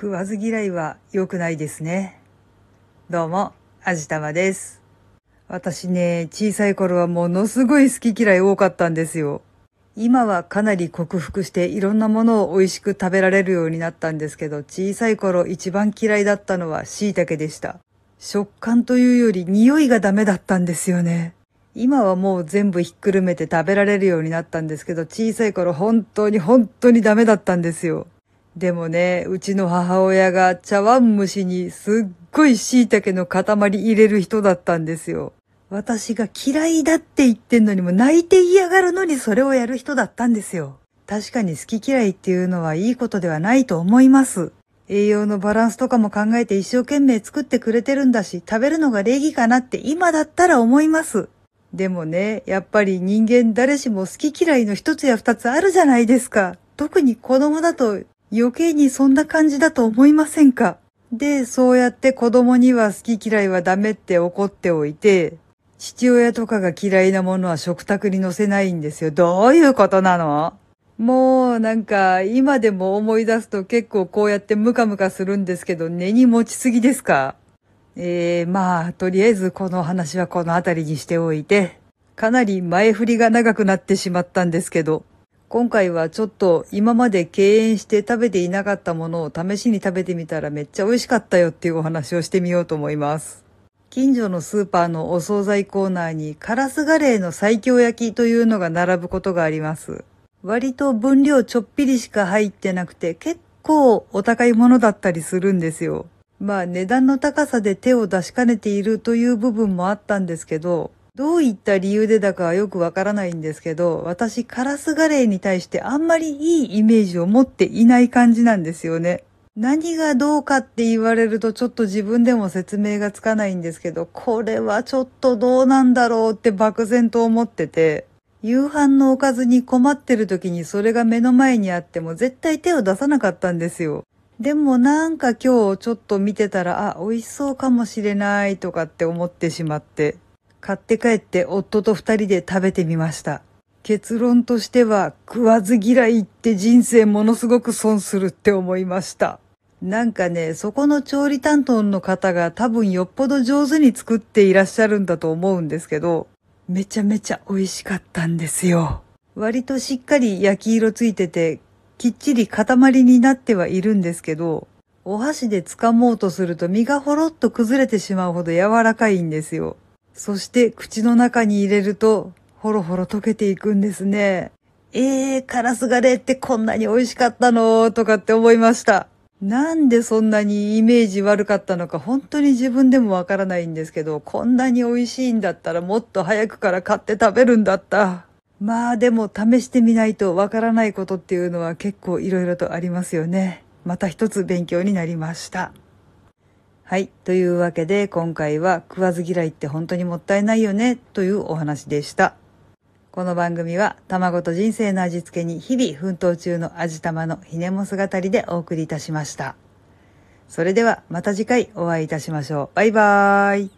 食わず嫌いは良くないですね。どうも、あじたまです。私ね、小さい頃はものすごい好き嫌い多かったんですよ。今はかなり克服していろんなものを美味しく食べられるようになったんですけど、小さい頃一番嫌いだったのは椎茸でした。食感というより匂いがダメだったんですよね。今はもう全部ひっくるめて食べられるようになったんですけど、小さい頃本当に本当にダメだったんですよ。でもね、うちの母親が茶碗蒸しにすっごい椎茸の塊入れる人だったんですよ。私が嫌いだって言ってんのにも泣いて嫌がるのにそれをやる人だったんですよ。確かに好き嫌いっていうのはいいことではないと思います。栄養のバランスとかも考えて一生懸命作ってくれてるんだし、食べるのが礼儀かなって今だったら思います。でもね、やっぱり人間誰しも好き嫌いの一つや二つあるじゃないですか。特に子供だと余計にそんな感じだと思いませんか？で、そうやって子供には好き嫌いはダメって怒っておいて、父親とかが嫌いなものは食卓に乗せないんですよ。どういうことなの？もうなんか今でも思い出すと結構こうやってムカムカするんですけど根に持ちすぎですか？えー、まあとりあえずこの話はこの辺りにしておいてかなり前振りが長くなってしまったんですけど。今回はちょっと今まで敬遠して食べていなかったものを試しに食べてみたらめっちゃ美味しかったよっていうお話をしてみようと思います。近所のスーパーのお惣菜コーナーにカラスガレーの最強焼きというのが並ぶことがあります。割と分量ちょっぴりしか入ってなくて結構お高いものだったりするんですよ。まあ値段の高さで手を出しかねているという部分もあったんですけど、どういった理由でだかはよくわからないんですけど、私カラスガレーに対してあんまりいいイメージを持っていない感じなんですよね。何がどうかって言われるとちょっと自分でも説明がつかないんですけど、これはちょっとどうなんだろうって漠然と思ってて、夕飯のおかずに困ってる時にそれが目の前にあっても絶対手を出さなかったんですよ。でもなんか今日ちょっと見てたら、あ、美味しそうかもしれないとかって思ってしまって、買って帰って夫と二人で食べてみました。結論としては食わず嫌いって人生ものすごく損するって思いました。なんかね、そこの調理担当の方が多分よっぽど上手に作っていらっしゃるんだと思うんですけど、めちゃめちゃ美味しかったんですよ。割としっかり焼き色ついてて、きっちり塊になってはいるんですけど、お箸で掴もうとすると身がほろっと崩れてしまうほど柔らかいんですよ。そして口の中に入れると、ほろほろ溶けていくんですね。えー、カラスガレーってこんなに美味しかったのとかって思いました。なんでそんなにイメージ悪かったのか本当に自分でもわからないんですけど、こんなに美味しいんだったらもっと早くから買って食べるんだった。まあでも試してみないとわからないことっていうのは結構いろいろとありますよね。また一つ勉強になりました。はい。というわけで今回は食わず嫌いって本当にもったいないよねというお話でした。この番組は卵と人生の味付けに日々奮闘中の味玉のひねも姿りでお送りいたしました。それではまた次回お会いいたしましょう。バイバーイ。